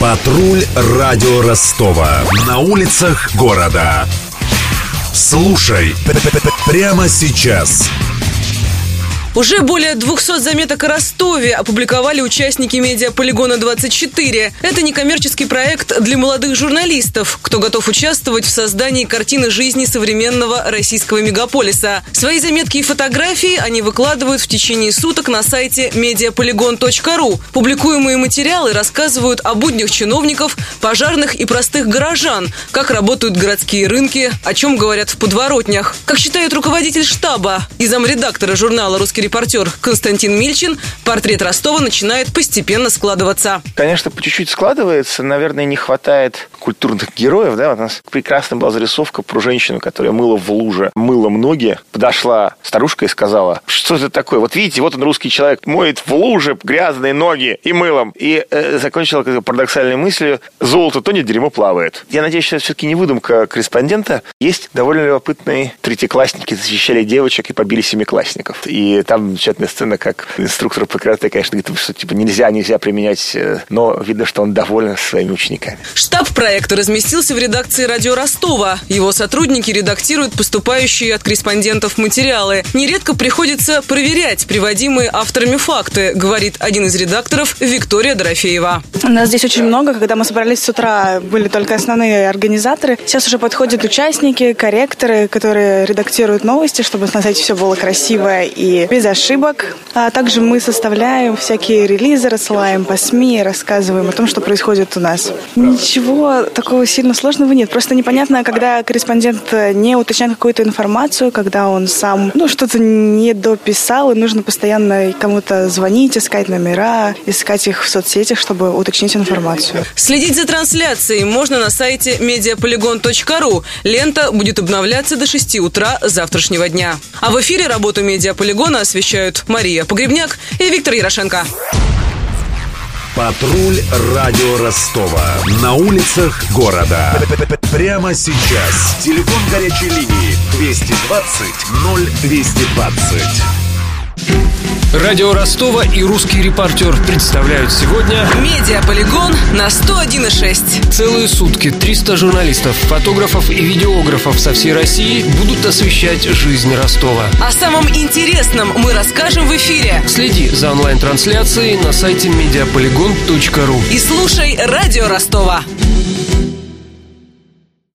Патруль радио Ростова. На улицах города. Слушай прямо сейчас. Уже более 200 заметок о Ростове опубликовали участники медиаполигона 24. Это некоммерческий проект для молодых журналистов, кто готов участвовать в создании картины жизни современного российского мегаполиса. Свои заметки и фотографии они выкладывают в течение суток на сайте mediapolygon.ru. Публикуемые материалы рассказывают о буднях чиновников, пожарных и простых горожан, как работают городские рынки, о чем говорят в подворотнях. Как считает руководитель штаба и замредактора журнала «Русский русский репортер Константин Мильчин, портрет Ростова начинает постепенно складываться. Конечно, по чуть-чуть складывается. Наверное, не хватает культурных героев. Да? У нас прекрасная была зарисовка про женщину, которая мыла в луже, мыла ноги. Подошла старушка и сказала, что это такое? Вот видите, вот он русский человек, моет в луже грязные ноги и мылом. И э, закончила как парадоксальной мыслью, золото тонет, дерьмо плавает. Я надеюсь, что это все-таки не выдумка корреспондента. Есть довольно любопытные третьеклассники защищали девочек и побили семиклассников. И там замечательная сцена, как инструктор по карате, конечно, говорит, что типа нельзя, нельзя применять, э, но видно, что он доволен своими учениками. Штаб проекта разместился в редакции радио Ростова. Его сотрудники редактируют поступающие от корреспондентов материалы. Нередко приходится проверять приводимые авторами факты, говорит один из редакторов Виктория Дорофеева. У нас здесь очень много. Когда мы собрались с утра, были только основные организаторы. Сейчас уже подходят участники, корректоры, которые редактируют новости, чтобы на сайте все было красиво и без ошибок. А также мы составляем всякие релизы, рассылаем по СМИ, рассказываем о том, что происходит у нас. Ничего такого сильно сложного нет. Просто непонятно, когда корреспондент не уточняет какую-то информацию, когда он сам ну, что-то не дописал, и нужно постоянно кому-то звонить, искать номера, искать их в соцсетях, чтобы уточнить информацию. Следить за трансляцией можно на сайте mediapolygon.ru. Лента будет обновляться до 6 утра завтрашнего дня. А в эфире работу Медиаполигона освещают Мария Погребняк и Виктор Ярошенко. Патруль радио Ростова. На улицах города. Прямо сейчас. Телефон горячей линии 220 0220. Радио Ростова и русский репортер представляют сегодня Медиаполигон на 101,6 Целые сутки 300 журналистов, фотографов и видеографов со всей России будут освещать жизнь Ростова. О самом интересном мы расскажем в эфире. Следи за онлайн-трансляцией на сайте mediapolygon.ru И слушай Радио Ростова